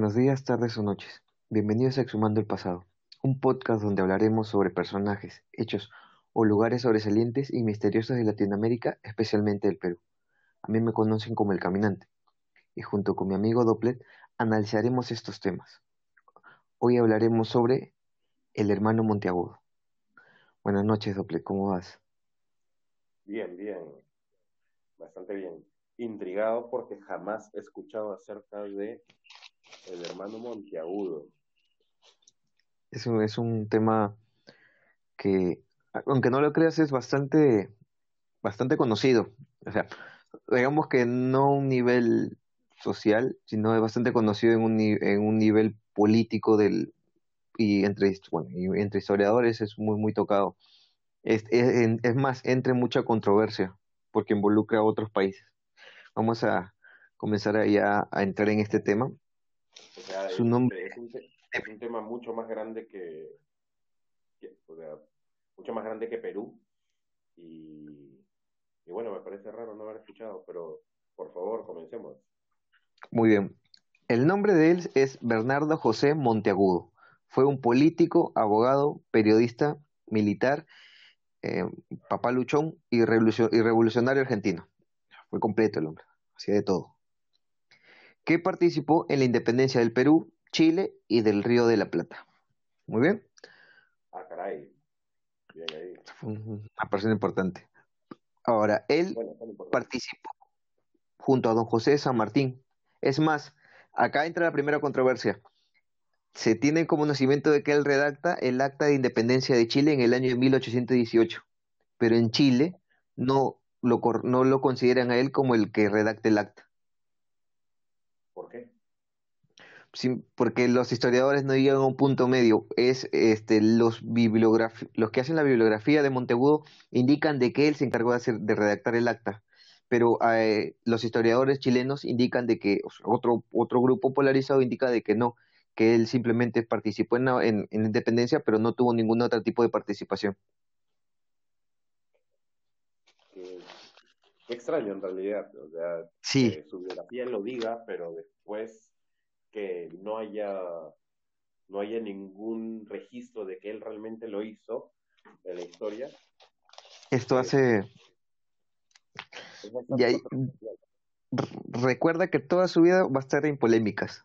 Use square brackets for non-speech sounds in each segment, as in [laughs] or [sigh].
Buenos días, tardes o noches. Bienvenidos a Exhumando el Pasado, un podcast donde hablaremos sobre personajes, hechos o lugares sobresalientes y misteriosos de Latinoamérica, especialmente del Perú. A mí me conocen como El Caminante, y junto con mi amigo Doplet analizaremos estos temas. Hoy hablaremos sobre el hermano Monteagudo. Buenas noches, Doplet, ¿cómo vas? Bien, bien, bastante bien. Intrigado porque jamás he escuchado acerca de el hermano Monteagudo. Es un, es un tema que, aunque no lo creas, es bastante, bastante conocido. O sea, digamos que no a un nivel social, sino es bastante conocido en un, en un nivel político del y entre bueno, y entre historiadores es muy muy tocado. Es, es, es más, entre mucha controversia porque involucra a otros países. Vamos a comenzar a, a entrar en este tema su nombre es un, es un, tema mucho más grande que, o sea, mucho más grande que Perú y, y bueno, me parece raro no haber escuchado, pero por favor, comencemos. Muy bien. El nombre de él es Bernardo José Monteagudo. Fue un político, abogado, periodista, militar, eh, papá luchón y, revolucionario argentino. Fue completo el hombre, hacía de todo que participó en la independencia del Perú, Chile y del Río de la Plata. Muy bien. Ah, caray. Bien ahí. Una persona importante. Ahora, él participó junto a don José San Martín. Es más, acá entra la primera controversia. Se tiene como conocimiento de que él redacta el acta de independencia de Chile en el año de 1818, pero en Chile no lo, no lo consideran a él como el que redacta el acta. ¿Por qué? porque los historiadores no llegan a un punto medio. Es este los los que hacen la bibliografía de Monteagudo indican de que él se encargó de hacer de redactar el acta, pero eh, los historiadores chilenos indican de que otro otro grupo polarizado indica de que no, que él simplemente participó en, en, en independencia, pero no tuvo ningún otro tipo de participación. Extraño en realidad, o sea, sí. que su biografía lo diga, pero después que no haya no haya ningún registro de que él realmente lo hizo en la historia. Esto hace recuerda que toda su vida va a estar en polémicas.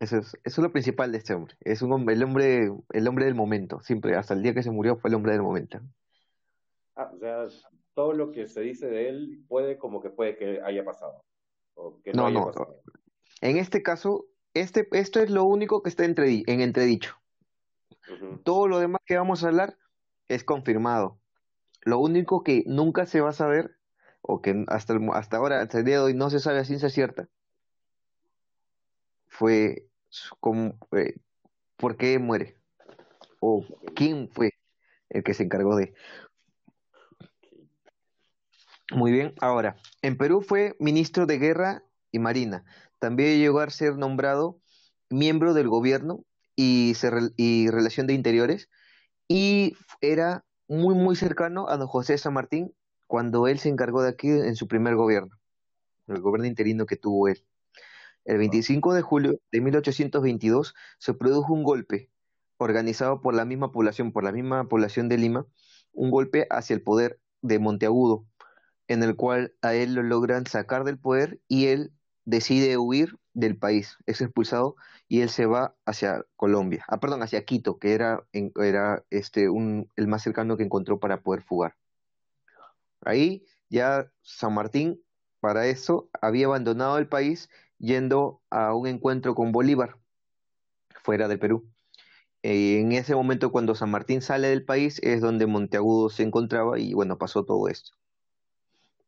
Eso es, eso es lo principal de este hombre. Es un hombre, el hombre, el hombre del momento. Siempre, hasta el día que se murió, fue el hombre del momento. Ah, o sea, todo lo que se dice de él puede como que puede que haya pasado. O que no, no, En este caso, este, esto es lo único que está en entredicho. Todo lo demás que vamos a hablar es confirmado. Lo único que nunca se va a saber, o que hasta, hasta ahora, hasta el día de hoy, no se sabe a ciencia cierta, fue como, eh, por qué muere, o quién fue el que se encargó de. Muy bien, ahora, en Perú fue ministro de Guerra y Marina. También llegó a ser nombrado miembro del gobierno y, y Relación de Interiores y era muy, muy cercano a don José San Martín cuando él se encargó de aquí en su primer gobierno, el gobierno interino que tuvo él. El 25 de julio de 1822 se produjo un golpe organizado por la misma población, por la misma población de Lima, un golpe hacia el poder de Monteagudo, en el cual a él lo logran sacar del poder y él decide huir del país, es expulsado y él se va hacia Colombia, ah, perdón, hacia Quito, que era, este, el más cercano que encontró para poder fugar. Ahí ya San Martín, para eso, había abandonado el país yendo a un encuentro con Bolívar, fuera del Perú. Y en ese momento, cuando San Martín sale del país, es donde Monteagudo se encontraba y bueno, pasó todo esto.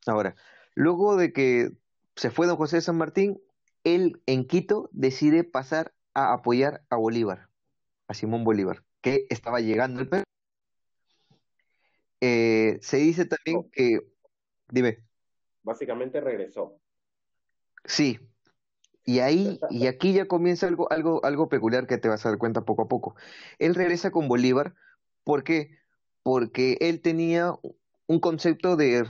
Ahora, luego de que se fue don José de San Martín, él en Quito decide pasar a apoyar a Bolívar, a Simón Bolívar, que estaba llegando al Perú. Eh, se dice también que, dime. Básicamente regresó. Sí. Y ahí, y aquí ya comienza algo, algo, algo peculiar que te vas a dar cuenta poco a poco. Él regresa con Bolívar, ¿por qué? Porque él tenía un concepto de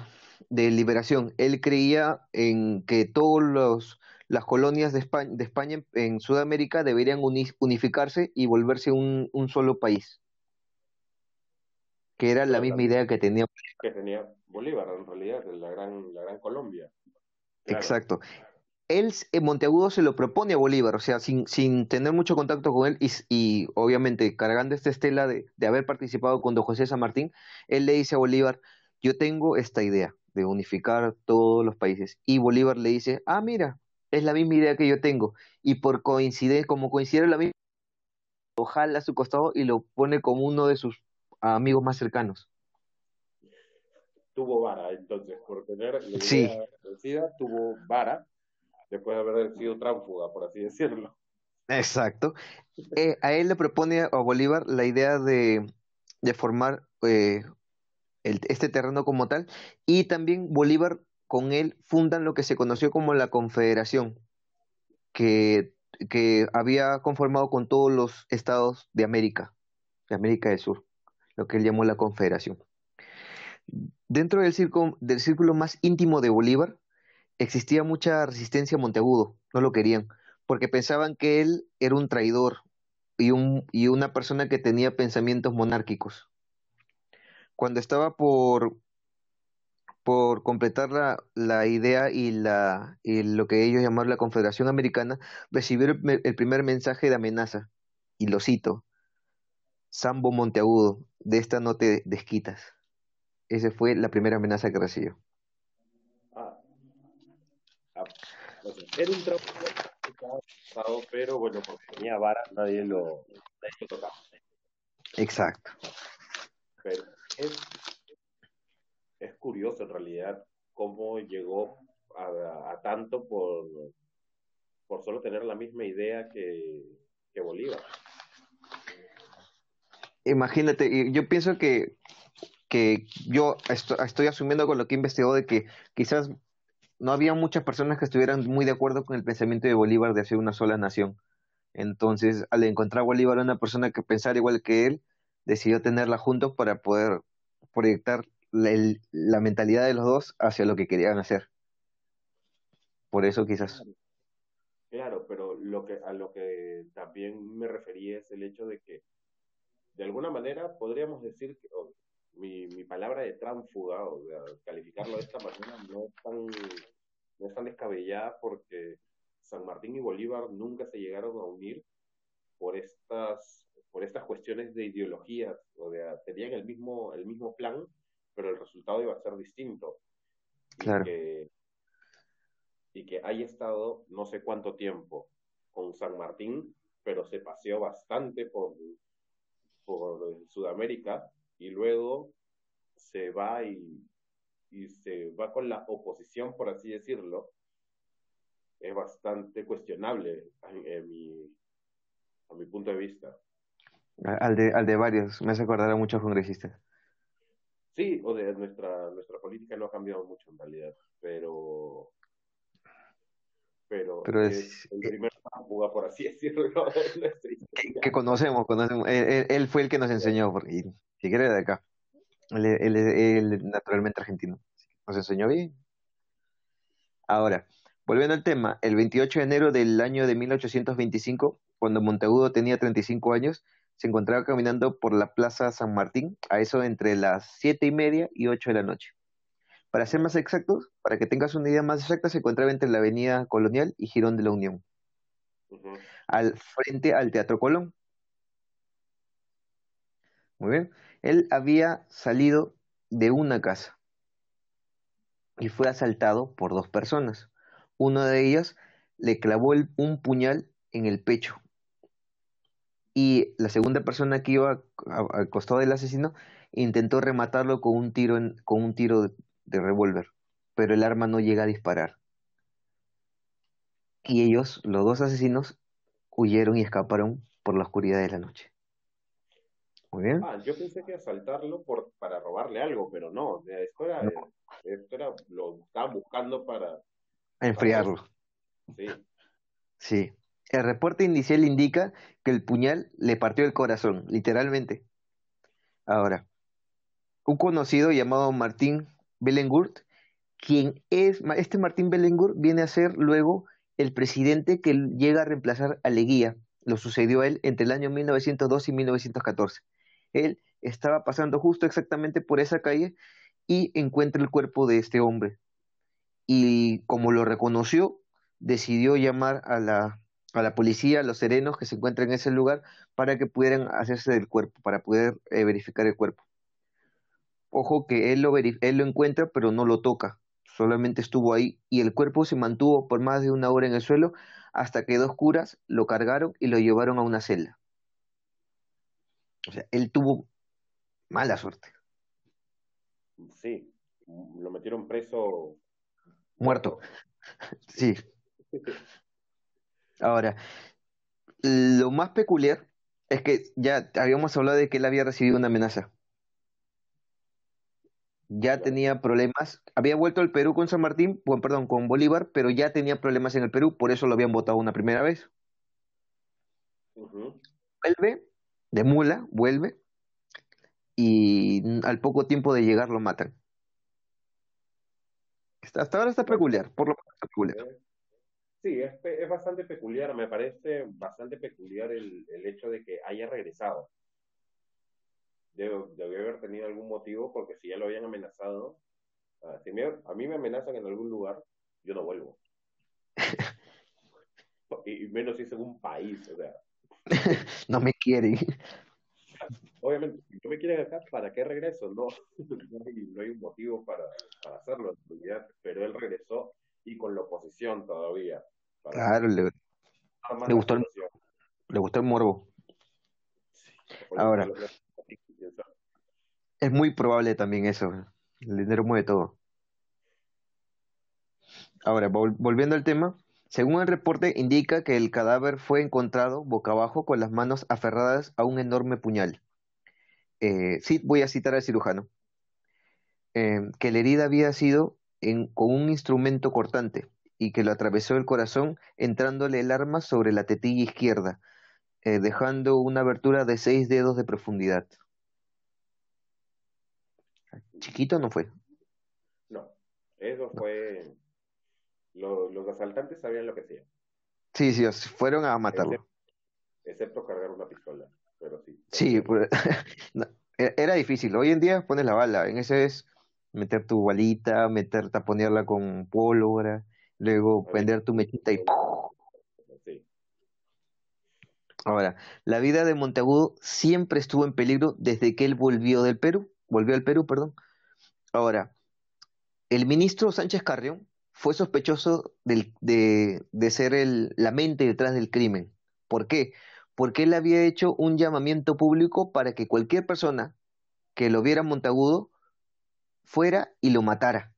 de liberación. Él creía en que todos los, las colonias de España, de España en Sudamérica deberían unificarse y volverse un, un, solo país. Que era la misma idea que tenía, que tenía Bolívar, en realidad, la gran, la gran Colombia. Exacto. Él, en Monteagudo, se lo propone a Bolívar, o sea, sin, sin tener mucho contacto con él y, y obviamente cargando esta estela de, de haber participado con don José San Martín, él le dice a Bolívar, yo tengo esta idea de unificar todos los países. Y Bolívar le dice, ah, mira, es la misma idea que yo tengo. Y por coincidencia, como coincide la misma, lo jala a su costado y lo pone como uno de sus amigos más cercanos. Tuvo vara, entonces, por tener la sí. tuvo vara después de haber sido tránfuga, por así decirlo. Exacto. Eh, a él le propone a Bolívar la idea de, de formar eh, este terreno como tal, y también Bolívar con él fundan lo que se conoció como la Confederación, que, que había conformado con todos los estados de América, de América del Sur, lo que él llamó la Confederación. Dentro del círculo, del círculo más íntimo de Bolívar existía mucha resistencia a Monteagudo, no lo querían, porque pensaban que él era un traidor y, un, y una persona que tenía pensamientos monárquicos cuando estaba por, por completar la, la idea y, la, y lo que ellos llamaron la Confederación Americana, recibió el, primer mensaje de amenaza, y lo cito, Sambo Monteagudo, de esta no te desquitas. Esa fue la primera amenaza que recibió. Ah. Ah, era un trabajo pero bueno, porque tenía vara, nadie lo, nadie lo tocaba. Exacto. Pero es, es curioso en realidad cómo llegó a, tanto por, por solo tener la misma idea que, que Bolívar. Imagínate, yo pienso que, que yo estoy, asumiendo con lo que investigó de que quizás no había muchas personas que estuvieran muy de acuerdo con el pensamiento de Bolívar de hacer una sola nación. Entonces, al encontrar a Bolívar una persona que pensara igual que él, decidió tenerla juntos para poder proyectar la, mentalidad de los dos hacia lo que querían hacer. Por eso quizás. Claro, pero lo que, a lo que también me refería es el hecho de que, de alguna manera, podríamos decir que mi, mi palabra de tránfuga, o calificarlo de esta manera, no es tan, no es tan descabellada porque San Martín y Bolívar nunca se llegaron a unir por estas por estas cuestiones de ideologías, o sea, tenían el mismo, el mismo plan, pero el resultado iba a ser distinto. Claro. Y que, y que haya estado no sé cuánto tiempo con San Martín, pero se paseó bastante por, por Sudamérica y luego se va y, y se va con la oposición, por así decirlo, es bastante cuestionable en mi, a mi punto de vista. Al de, al de varios, me hace acordar a muchos congresistas. Sí, o de nuestra, nuestra política no ha cambiado mucho en realidad, pero pero, pero es, el primer fuga, por así decirlo, [laughs] que, conocemos, conocemos. Él, fue el que nos enseñó, porque si quiere de acá. Él, es naturalmente argentino. Nos enseñó bien. Ahora, volviendo al tema, el 28 de enero del año de 1825, cuando Monteagudo tenía 35 años, se encontraba caminando por la Plaza San Martín a eso entre las siete y media y ocho de la noche. Para ser más exactos, para que tengas una idea más exacta, se encontraba entre la Avenida Colonial y Girón de la Unión, al frente al Teatro Colón. Muy bien. Él había salido de una casa y fue asaltado por dos personas. Una de ellas le clavó un puñal en el pecho y la segunda persona que iba al costado del asesino intentó rematarlo con un tiro, con un tiro de, de revólver, pero el arma no llega a disparar. Y ellos, los dos asesinos, huyeron y escaparon por la oscuridad de la noche. Muy bien. Ah, yo pensé que asaltarlo por, para robarle algo, pero no. Esto era, esto era lo estaban buscando para... Enfriarlo. sí. Sí. El reporte inicial indica que el puñal le partió el corazón, literalmente. Ahora, un conocido llamado Martín Belengurt, quien es, este Martín Belengurt viene a ser luego el presidente que llega a reemplazar a Leguía. Lo sucedió a él entre el año 1902 y 1914. Él estaba pasando justo exactamente por esa calle y encuentra el cuerpo de este hombre. Y como lo reconoció, decidió llamar a la, a la policía, a los serenos que se encuentran en ese lugar, para que pudieran hacerse del cuerpo, para poder eh, verificar el cuerpo. Ojo que él lo, él lo encuentra, pero no lo toca, solamente estuvo ahí y el cuerpo se mantuvo por más de una hora en el suelo hasta que dos curas lo cargaron y lo llevaron a una celda. O sea, él tuvo mala suerte. Sí, lo metieron preso. Muerto. Sí. [laughs] Ahora, lo más peculiar es que ya habíamos hablado de que él había recibido una amenaza. Ya tenía problemas, había vuelto al Perú con San Martín, bueno, perdón, con Bolívar, pero ya tenía problemas en el Perú, por eso lo habían votado una primera vez. Vuelve, de mula, vuelve, y al poco tiempo de llegar lo matan. Hasta ahora está peculiar, por lo menos está peculiar. Sí, es, es, bastante peculiar, me parece bastante peculiar el, el hecho de que haya regresado. Debe, haber tenido algún motivo, porque si ya lo habían amenazado, uh, si a mí me amenazan en algún lugar, yo no vuelvo. [laughs] y, menos si es en un país, o sea. [laughs] no me quieren. Obviamente, si no me quieren acá, ¿para qué regreso? No, [laughs] no, hay, no hay un motivo para, para hacerlo, pero él regresó y con la oposición todavía. Claro, le, le gustó, el, le gustó el morbo. Ahora, es muy probable también eso. El dinero mueve todo. Ahora, volviendo al tema, según el reporte indica que el cadáver fue encontrado boca abajo con las manos aferradas a un enorme puñal. Eh, sí, voy a citar al cirujano. Eh, que la herida había sido con un instrumento cortante y que lo atravesó el corazón entrándole el arma sobre la tetilla izquierda, eh, dejando una abertura de seis dedos de profundidad. Chiquito no fue. No, eso fue... los asaltantes sabían lo que hacían. Sí, sí, fueron a matarlo. Excepto, cargar una pistola, pero sí. Sí, pues, [laughs] e-, era difícil. Hoy en día pones la bala, en ese es meter tu balita, meter, taponearla con pólvora, luego prender tu mechita y Ahora, la vida de Monteagudo siempre estuvo en peligro desde que él volvió del Perú, volvió al Perú, perdón. Ahora, el ministro Sánchez Carrión fue sospechoso de, de, ser el, la mente detrás del crimen. ¿Por qué? Porque él había hecho un llamamiento público para que cualquier persona que lo viera Monteagudo fuera y lo matara.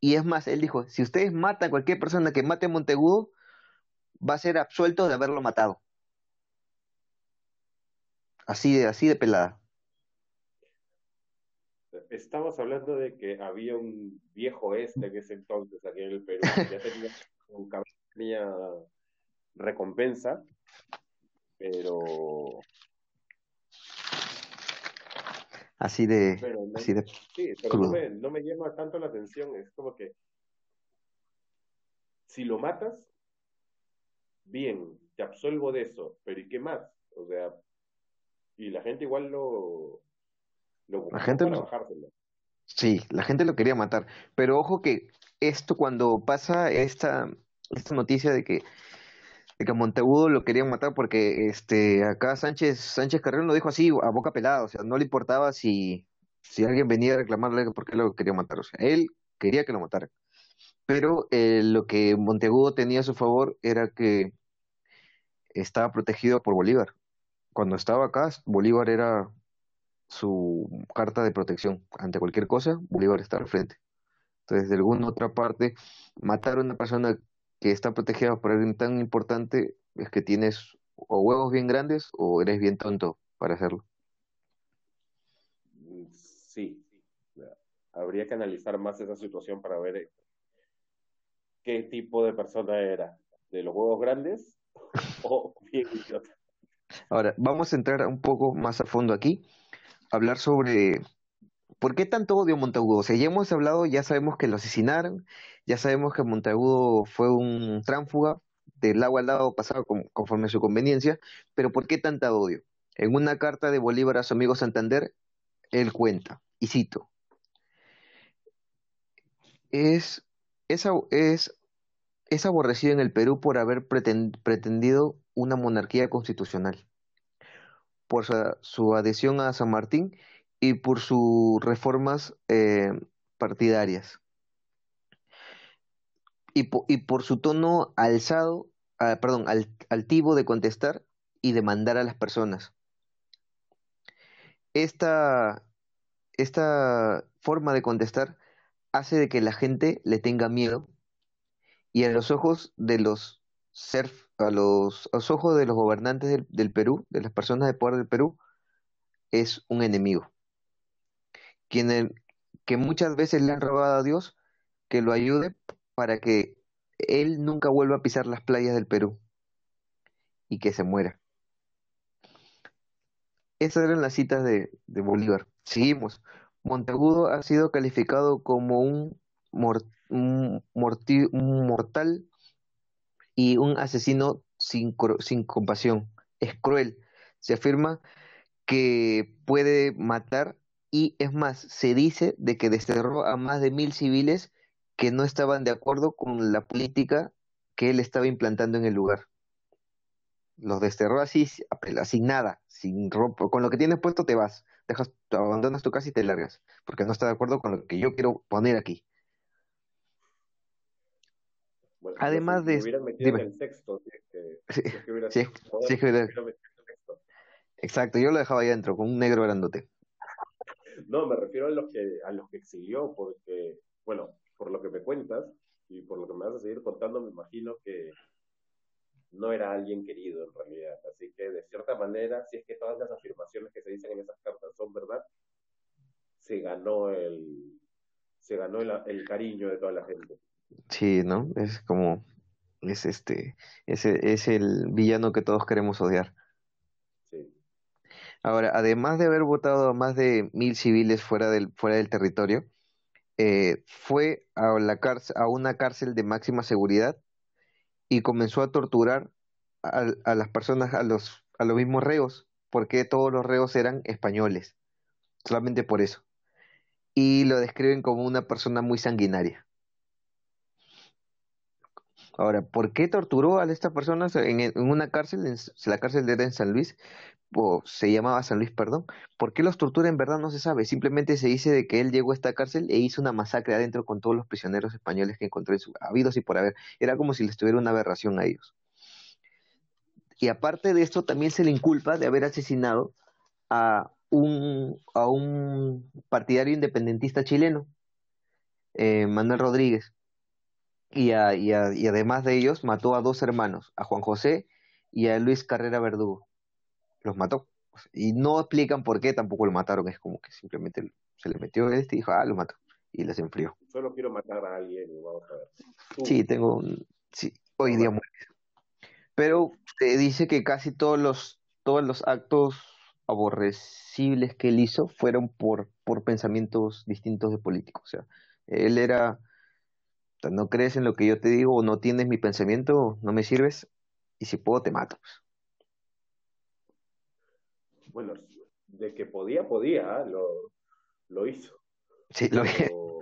Y es más, él dijo, si ustedes matan a cualquier persona que mate a Monteagudo, va a ser absuelto de haberlo matado. Así de, así de pelada. Estamos hablando de que había un viejo este en ese entonces aquí en el Perú, [laughs] ya tenía, un, tenía recompensa, pero así de, así de sí, pero no me, no me, llama tanto la atención, es como que si lo matas, bien, te absuelvo de eso, pero ¿y qué más? O sea, y la gente igual lo, lo la gente lo, Sí, la gente lo quería matar, pero ojo que esto cuando pasa esta, esta noticia de que de que Monteagudo lo querían matar porque este acá Sánchez Sánchez Carrero lo dijo así a boca pelada, o sea, no le importaba si si alguien venía a reclamarle por qué lo quería matar, o sea, él quería que lo mataran. Pero eh, lo que Monteagudo tenía a su favor era que estaba protegido por Bolívar. Cuando estaba acá, Bolívar era su carta de protección ante cualquier cosa, Bolívar estaba al frente. Entonces, de alguna otra parte, matar a una persona que está protegida por alguien tan importante es que tienes o huevos bien grandes o eres bien tonto para hacerlo. Sí, habría que analizar más esa situación para ver eh, qué tipo de persona era, de los huevos grandes [laughs] o bien idiota. Ahora, vamos a entrar un poco más a fondo aquí, hablar sobre ¿por qué tanto odio a Monteagudo? O sea, ya hemos hablado, ya sabemos que lo asesinaron, ya sabemos que Monteagudo fue un tránfuga, del agua al lado pasado conforme a su conveniencia, pero ¿por qué tanta odio? En una carta de Bolívar a su amigo Santander, él cuenta, y cito, es, es, es, es aborrecido en el Perú por haber pretendido una monarquía constitucional, por su, adhesión a San Martín y por sus reformas eh, partidarias y, por su tono alzado, ah, perdón, altivo de contestar y de mandar a las personas. Esta, esta forma de contestar hace de que la gente le tenga miedo y a los ojos de los a los, ojos de los gobernantes del, Perú, de las personas de poder del Perú, es un enemigo. Quien que muchas veces le han robado a Dios que lo ayude para que él nunca vuelva a pisar las playas del Perú y que se muera. Esas eran las citas de, Bolívar. Seguimos. Monteagudo ha sido calificado como un, un, mortal y un asesino sin, sin compasión. Es cruel. Se afirma que puede matar y es más, se dice de que desterró a más de mil civiles que no estaban de acuerdo con la política que él estaba implantando en el lugar. Los desterró así, sin nada, sin ropa, con lo que tienes puesto te vas, dejas, abandonas tu casa y te largas, porque no está de acuerdo con lo que yo quiero poner aquí. Además de... Exacto, yo lo dejaba ahí adentro, con un negro grandote. No, me refiero a los que, a los que exilió, porque, bueno, por lo que me cuentas y por lo que me vas a seguir contando, me imagino que no era alguien querido en realidad. Así que de cierta manera, si es que todas las afirmaciones que se dicen en esas cartas son verdad, se ganó el, se ganó el, cariño de toda la gente. Sí, ¿no? Es como, es este, es, es el villano que todos queremos odiar. Ahora, además de haber votado a más de mil civiles fuera del, fuera del territorio, eh, fue a, la cárcel, a una cárcel de máxima seguridad y comenzó a torturar a, a, las personas, a los, a los mismos reos, porque todos los reos eran españoles, solamente por eso. Y lo describen como una persona muy sanguinaria. Ahora, ¿por qué torturó a estas personas en, una cárcel, en la cárcel de en San Luis? O se llamaba San Luis, perdón. ¿Por qué los tortura en verdad no se sabe? Simplemente se dice de que él llegó a esta cárcel e hizo una masacre adentro con todos los prisioneros españoles que encontró en su habidos y por haber. Era como si les tuviera una aberración a ellos. Y aparte de esto, también se le inculpa de haber asesinado a un, a un partidario independentista chileno, eh, Manuel Rodríguez. Y, a, y, y además de ellos, mató a dos hermanos, a Juan José y a Luis Carrera Verdugo los mató. Y no explican por qué tampoco lo mataron, es como que simplemente se le metió este y dijo, ah, lo mató. Y les enfrió. Solo quiero matar a alguien y vamos a ver. Sí, tengo un... Sí, hoy día muere. Pero se dice que casi todos los, todos los actos aborrecibles que él hizo fueron por, por pensamientos distintos de políticos. O sea, él era, no crees en lo que yo te digo o no tienes mi pensamiento, no me sirves, y si puedo te mato. Pues bueno, de que podía, podía, lo, lo hizo. Sí, lo hizo.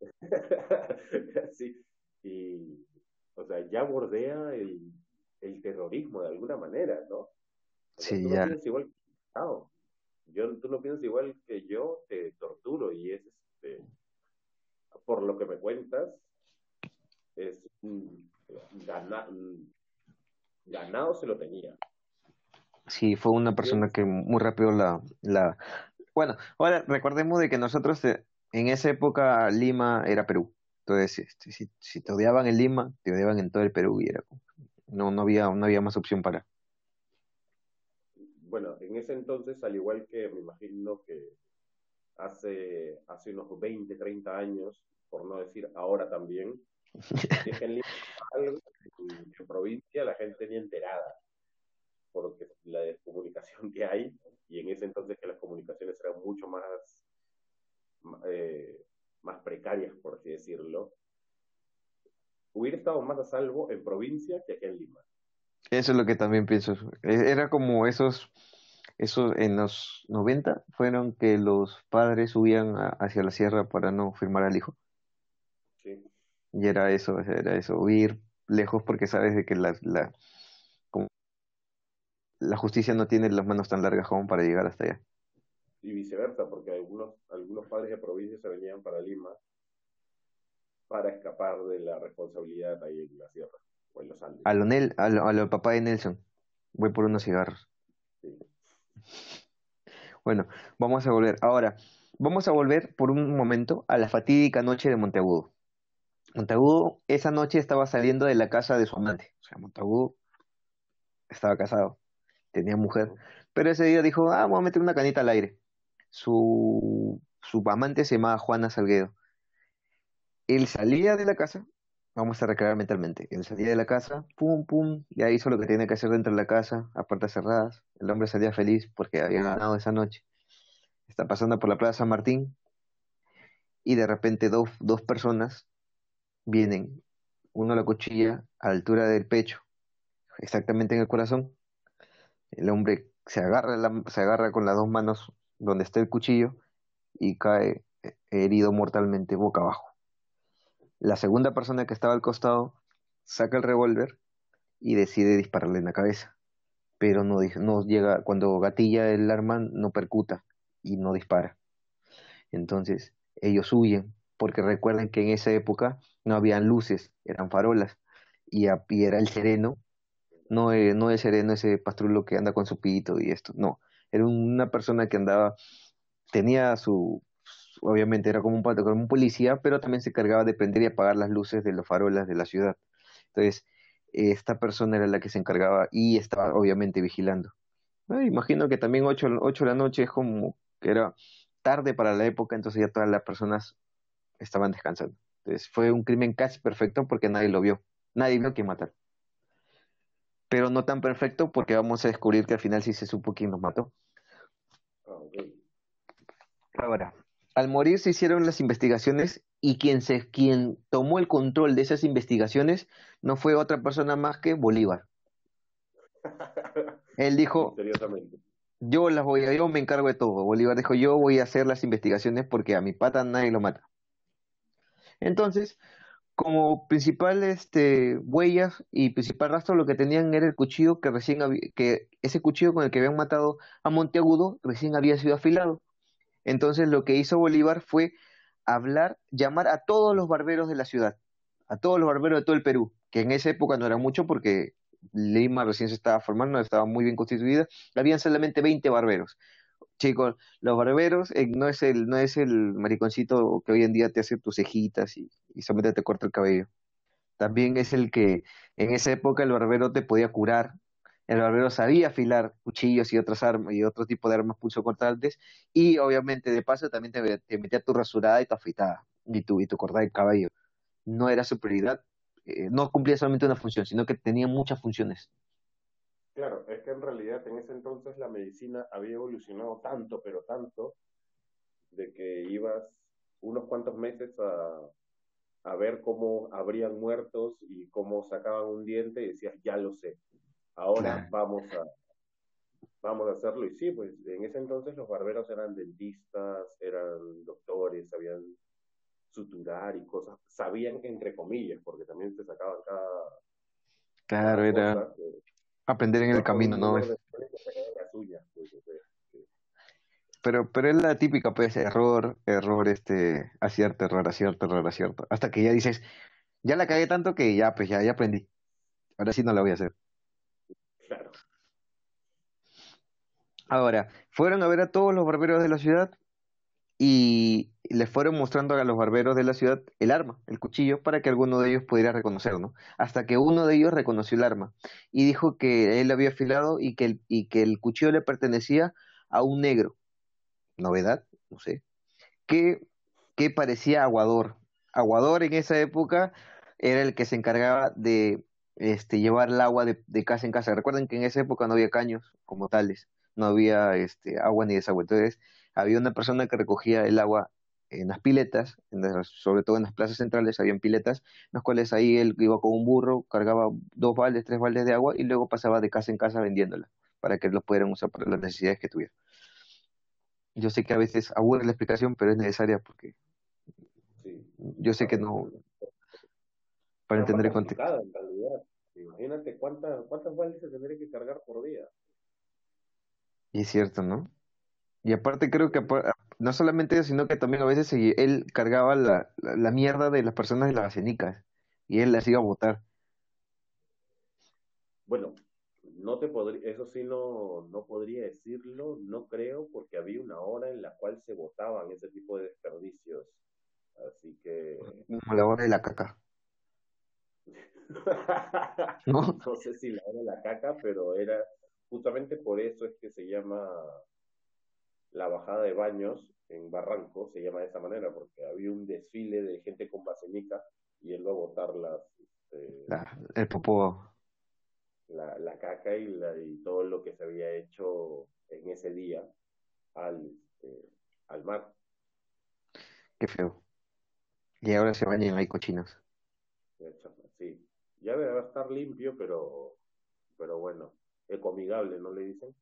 [laughs] sí, y, o sea, ya bordea el, el terrorismo de alguna manera, ¿no? sí, ya. igual yo, tú no piensas igual que yo, te torturo y es, este, por lo que me cuentas, es ganado se lo tenía. Sí, fue una persona que muy rápido la, la... Bueno, ahora recordemos de que nosotros eh, en esa época Lima era Perú. Entonces, este, si, si te odiaban en Lima, te odiaban en todo el Perú y era no, no había, no había más opción para. Bueno, en ese entonces, al igual que me imagino que hace, hace unos 20, 30 años, por no decir ahora también, [laughs] en Lima, en provincia la gente ni enterada porque la descomunicación [laughs] que hay, y en ese entonces que las comunicaciones eran mucho más, eh, más precarias, por así decirlo, hubiera estado más a salvo en provincia que aquí en Lima. Eso es lo que también pienso. E, era como esos, esos en los 90 fueron que los padres subían hacia la sierra para no firmar al hijo. Sí. Y era eso, era eso, huir lejos porque sabes de que la, la, la justicia no tiene las manos tan largas como para llegar hasta allá. Y viceversa, porque algunos, algunos padres de provincia se venían para Lima para escapar de la responsabilidad ahí en la sierra o en los Andes. A lo, Nel, a lo, papá de Nelson, voy por unos cigarros. Bueno, vamos a volver. Ahora, vamos a volver por un momento a la fatídica noche de Monteagudo. Monteagudo esa noche estaba saliendo de la casa de su amante. O sea, Monteagudo estaba casado, tenía mujer. Pero ese día dijo, ah, vamos a meter una canita al aire. Su, su amante se llamaba Juana Salguedo él salía de la casa, vamos a recrear mentalmente, él salía de la casa, pum, pum, ya hizo lo que tenía que hacer dentro de la casa, a puertas cerradas, el hombre salía feliz porque había ganado esa noche. Está pasando por la Plaza San Martín y de repente dos, dos personas vienen, uno la cuchilla a altura del pecho, exactamente en el corazón. El hombre se agarra, se agarra con las dos manos donde está el cuchillo y cae eh, herido mortalmente boca abajo. La segunda persona que estaba al costado saca el revólver y decide dispararle en la cabeza. Pero no, no llega, cuando gatilla el arma no percuta y no dispara. Entonces ellos huyen porque recuerden que en esa época no habían luces, eran farolas y, a, y era el sereno, no, no el sereno ese pastrulo que anda con su pito y esto, no, era una persona que andaba, tenía su, obviamente era como un, como un policía, pero también se encargaba de prender y apagar las luces de los farolas de la ciudad. Entonces, esta persona era la que se encargaba y estaba obviamente vigilando. imagino que también 8, ocho de la noche es como que era tarde para la época, entonces ya todas las personas estaban descansando. Entonces fue un crimen casi perfecto porque nadie lo vio, nadie vio quién matar. Pero no tan perfecto porque vamos a descubrir que al final sí se supo quién nos mató. Ah, Ahora, al morir se hicieron las investigaciones y quien, se, quien tomó el control de esas investigaciones no fue otra persona más que Bolívar. Él dijo, yo las voy a, yo me encargo de todo. Bolívar dijo, yo voy a hacer las investigaciones porque a mi pata nadie lo mata. Entonces, como principal este, huellas y principal rastro, lo que tenían era el cuchillo que recién había, que ese cuchillo con el que habían matado a Monteagudo recién había sido afilado. Entonces lo que hizo Bolívar fue hablar, llamar a todos los barberos de la ciudad, a todos los barberos de todo el Perú, que en esa época no era mucho porque Lima recién se estaba formando, estaba muy bien constituida, habían solamente 20 barberos. Chicos, los barberos eh, no es el no es el mariconcito que hoy en día te hace tus cejitas y, solamente te corta el cabello. También es el que en esa época el barbero te podía curar, el barbero sabía afilar cuchillos y otras armas y otro tipo de armas cortantes y obviamente de paso también te, metía tu rasurada y tu afeitada y tu, y tu cortada de cabello. No era su prioridad, eh, no cumplía solamente una función, sino que tenía muchas funciones. Claro, es que en realidad en ese entonces la medicina había evolucionado tanto, pero tanto, de que ibas unos cuantos meses a, a ver cómo abrían muertos y cómo sacaban un diente y decías, ya lo sé ahora vamos a vamos a hacerlo. Y sí, pues en ese entonces los barberos eran dentistas, eran doctores, sabían suturar y cosas, sabían entre comillas, porque también te sacaban cada... Claro, era aprender en el camino, ¿no? Pues, pero, pero es la típica, pues, error, error, este, acierto, error, acierto, error, acierto. Hasta que ya dices, ya la cagué tanto que ya, pues, ya, ya aprendí. Ahora sí no la voy a hacer. Ahora, fueron a ver a todos los barberos de la ciudad y les fueron mostrando a los barberos de la ciudad el arma, el cuchillo, para que alguno de ellos pudiera reconocerlo, Hasta que uno de ellos reconoció el arma y dijo que él había afilado y que el, y que el cuchillo le pertenecía a un negro. Novedad, no sé. Que, que parecía aguador. Aguador en esa época era el que se encargaba de este, llevar el agua de, de casa en casa. Recuerden que en esa época no había caños como tales no había este, agua ni desagüe. Entonces, había una persona que recogía el agua en las piletas, sobre todo en las plazas centrales habían piletas, en las cuales ahí él iba con un burro, cargaba dos baldes, tres baldes de agua y luego pasaba de casa en casa vendiéndola para que los pudieran usar para las necesidades que tuvieran. Yo sé que a veces aburre la explicación, pero es necesaria porque yo sé que no... Para entender el contexto. Imagínate cuántas, cuántas baldes se tendría que cargar por día. Y es cierto, ¿no? Y aparte creo que no solamente eso, sino que también a veces él cargaba la, la, mierda de las personas de las basenicas y él las iba a votar. Bueno, no te podría, eso sí no, no podría decirlo, no creo, porque había una hora en la cual se votaban ese tipo de desperdicios. Así que... Como la hora de la caca. [laughs] ¿No? no sé si la hora de la caca, pero era justamente por eso es que se llama la bajada de baños en Barranco, se llama de esa manera, porque había un desfile de gente con basenica y él va a botar las... Este, el popó. La, la caca y, la, y todo lo que se había hecho en ese día al, este, al mar. Qué feo. Y ahora se bañan ahí cochinos. Sí, ya debe estar limpio, pero, pero bueno, ecomigable, ¿no le dicen?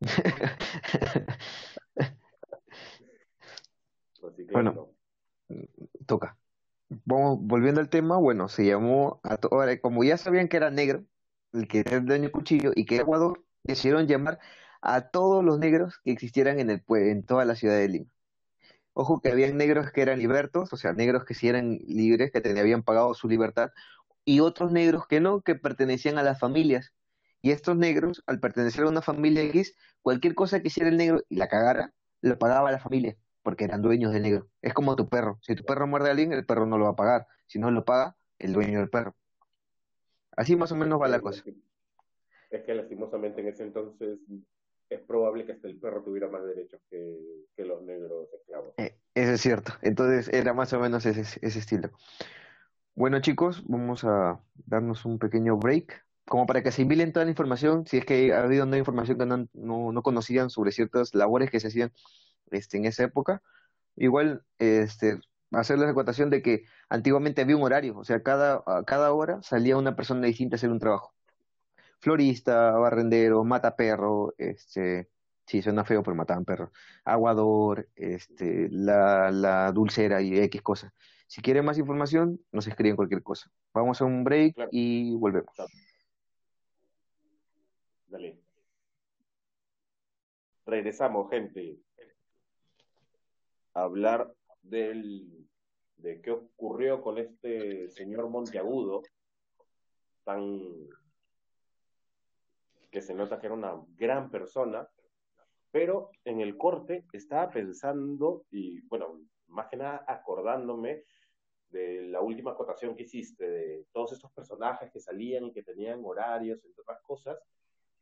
[laughs] bueno, toca. Vamos, volviendo al tema, bueno, se llamó, a ahora, como ya sabían que era negro, el que era el dueño del cuchillo y que era Ecuador, decidieron llamar a todos los negros que existieran en, el, en toda la ciudad de Lima. Ojo que habían negros que eran libertos, o sea, negros que sí eran libres, que habían pagado su libertad, y otros negros que no, que pertenecían a las familias. Y estos negros, al pertenecer a una familia X, cualquier cosa que hiciera el negro y la cagara, lo pagaba la familia porque eran dueños del negro. Es como tu perro. Si tu perro muerde a alguien, el perro no lo va a pagar. Si no lo paga, el dueño del perro. Así más o menos va la cosa. Es que lastimosamente en ese entonces es probable que hasta el perro tuviera más derechos que, los negros esclavos. Eh, eso es cierto. Entonces era más o menos ese, ese estilo. Bueno chicos, vamos a darnos un pequeño break, como para que asimilen toda la información, si es que ha habido una información que no, no, no conocían sobre ciertas labores que se hacían este, en esa época. Igual, este, hacerles la acotación de que antiguamente había un horario, o sea, cada, cada hora salía una persona distinta a hacer un trabajo. Florista, barrendero, mataperro, este, sí, suena feo, pero mataban perros. Aguador, este, la, la dulcera y X cosas. Si quieren más información, nos escriben cualquier cosa. Vamos a un break y volvemos. Dale. Regresamos, gente hablar del, de qué ocurrió con este señor Monteagudo, tan que se nota que era una gran persona, pero en el corte estaba pensando, y bueno, más que nada acordándome de la última acotación que hiciste, de todos estos personajes que salían y que tenían horarios, entre otras cosas,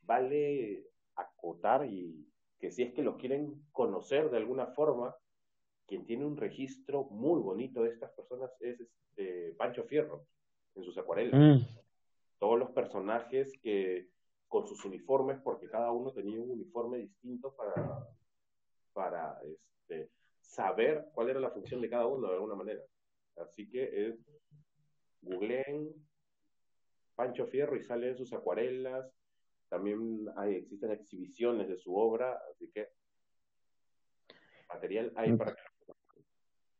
vale acotar y que si es que los quieren conocer de alguna forma, quien tiene un registro muy bonito de estas personas es este, Pancho Fierro, en sus acuarelas. Mm. Todos los personajes que con sus uniformes, porque cada uno tenía un uniforme distinto para, para este, saber cuál era la función de cada uno de alguna manera. Así que es, googleen Pancho Fierro y salen sus acuarelas. También hay, existen exhibiciones de su obra, así que material hay mm. para que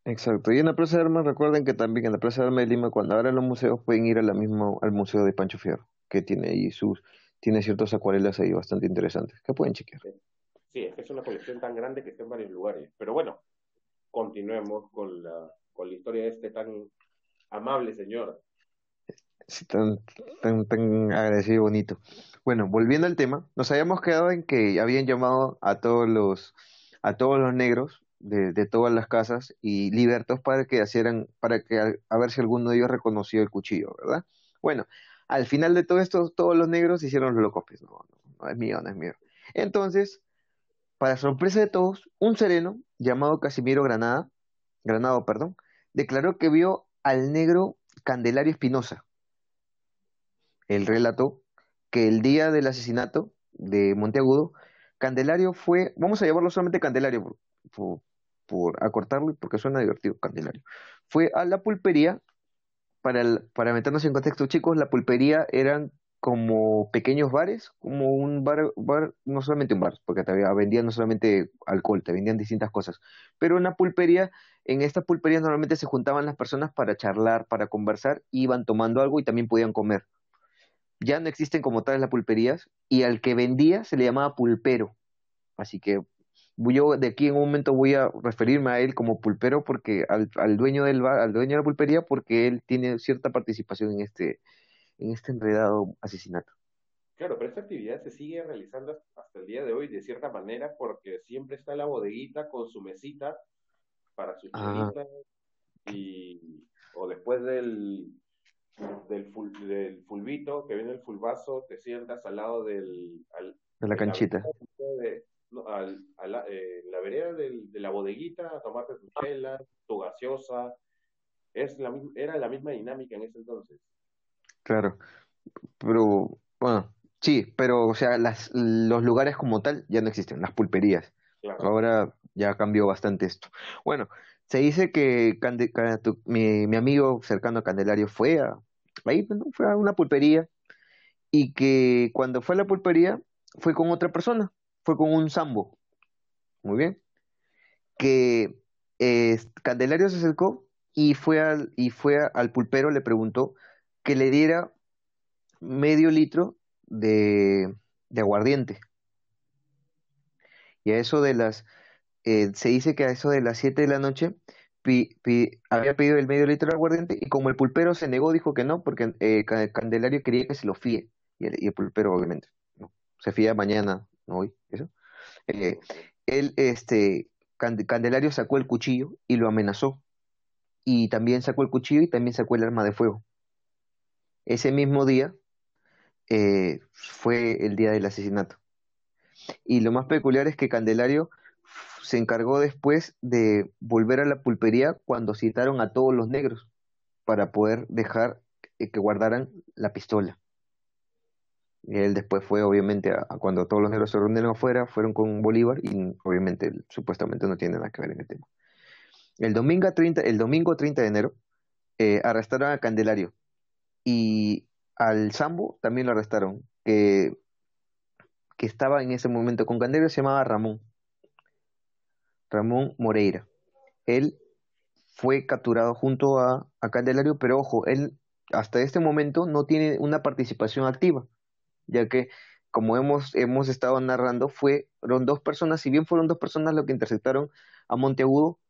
Exacto. Y en la Plaza de Armas, recuerden que también en la Plaza de Armas de Lima, cuando abran los museos, pueden ir a la misma, al Museo de Pancho Fierro, que tiene ahí sus, tiene ciertas acuarelas ahí bastante interesantes, que pueden chequear. Sí, es que es una colección tan grande que está en varios lugares. Pero bueno, continuemos con la, con la historia de este tan amable señor. Sí, tan, tan, tan agradecido y bonito. Bueno, volviendo al tema, nos habíamos quedado en que habían llamado a todos los, a todos los negros de, todas las casas y libertos para que hicieran, para que a, ver si alguno de ellos reconoció el cuchillo, ¿verdad? Bueno, al final de todo esto, todos los negros hicieron los locopes, no, no, no es mío, no es mío. Entonces, para sorpresa de todos, un sereno llamado Casimiro Granada, Granado, perdón, declaró que vio al negro Candelario Espinosa. Él relató que el día del asesinato de Monteagudo, Candelario fue, vamos a llamarlo solamente Candelario, por acortarlo y porque suena divertido, Candelario. Fue a la pulpería, para, para meternos en contexto, chicos, la pulpería eran como pequeños bares, como un bar, no solamente un bar, porque te vendían no solamente alcohol, te vendían distintas cosas, pero una pulpería, en esta pulpería normalmente se juntaban las personas para charlar, para conversar, iban tomando algo y también podían comer. Ya no existen como tales las pulperías y al que vendía se le llamaba pulpero. Así que yo de aquí en un momento voy a referirme a él como pulpero porque al, al dueño del bar, al dueño de la pulpería porque él tiene cierta participación en este en este enredado asesinato. Claro, pero esta actividad se sigue realizando hasta el día de hoy de cierta manera porque siempre está la bodeguita con su mesita para su ah. y o después del del, del fulbito que viene el fulbazo te sientas al lado del de la canchita al, a la, eh, la, vereda de la bodeguita a tomarte tu chela tu gaseosa. Es la era la misma dinámica en ese entonces. Claro, pero bueno, sí, pero o sea, las, los lugares como tal ya no existen, las pulperías. Ahora ya cambió bastante esto. Bueno, se dice que mi, mi, amigo cercano a Candelario fue a, ahí, fue a una pulpería y que cuando fue a la pulpería fue con otra persona, fue con un sambo. Muy bien. Que eh, Candelario se acercó y fue al, y fue al pulpero, le preguntó que le diera medio litro de, aguardiente. Y a eso de las, eh, se dice que a eso de las 7 de la noche había pedido el medio litro de aguardiente y como el pulpero se negó, dijo que no, porque eh, Candelario quería que se lo fíe. Y el, pulpero, obviamente, no, se fía mañana, no hoy, eso. Eh, él, este, Candelario sacó el cuchillo y lo amenazó. Y también sacó el cuchillo y también sacó el arma de fuego. Ese mismo día eh, fue el día del asesinato. Y lo más peculiar es que Candelario se encargó después de volver a la pulpería cuando citaron a todos los negros para poder dejar que guardaran la pistola. Él después fue, obviamente, a, cuando todos los negros se reunieron afuera, fueron con Bolívar y obviamente supuestamente no tiene nada que ver en el tema. El domingo 30, el domingo 30 de enero eh, arrestaron a Candelario y al Sambo también lo arrestaron, que, que estaba en ese momento con Candelario, se llamaba Ramón, Ramón Moreira. Él fue capturado junto a, a Candelario, pero ojo, él hasta este momento no tiene una participación activa, ya que como hemos, hemos estado narrando, fueron dos personas, si bien fueron dos personas las que interceptaron a Monteagudo,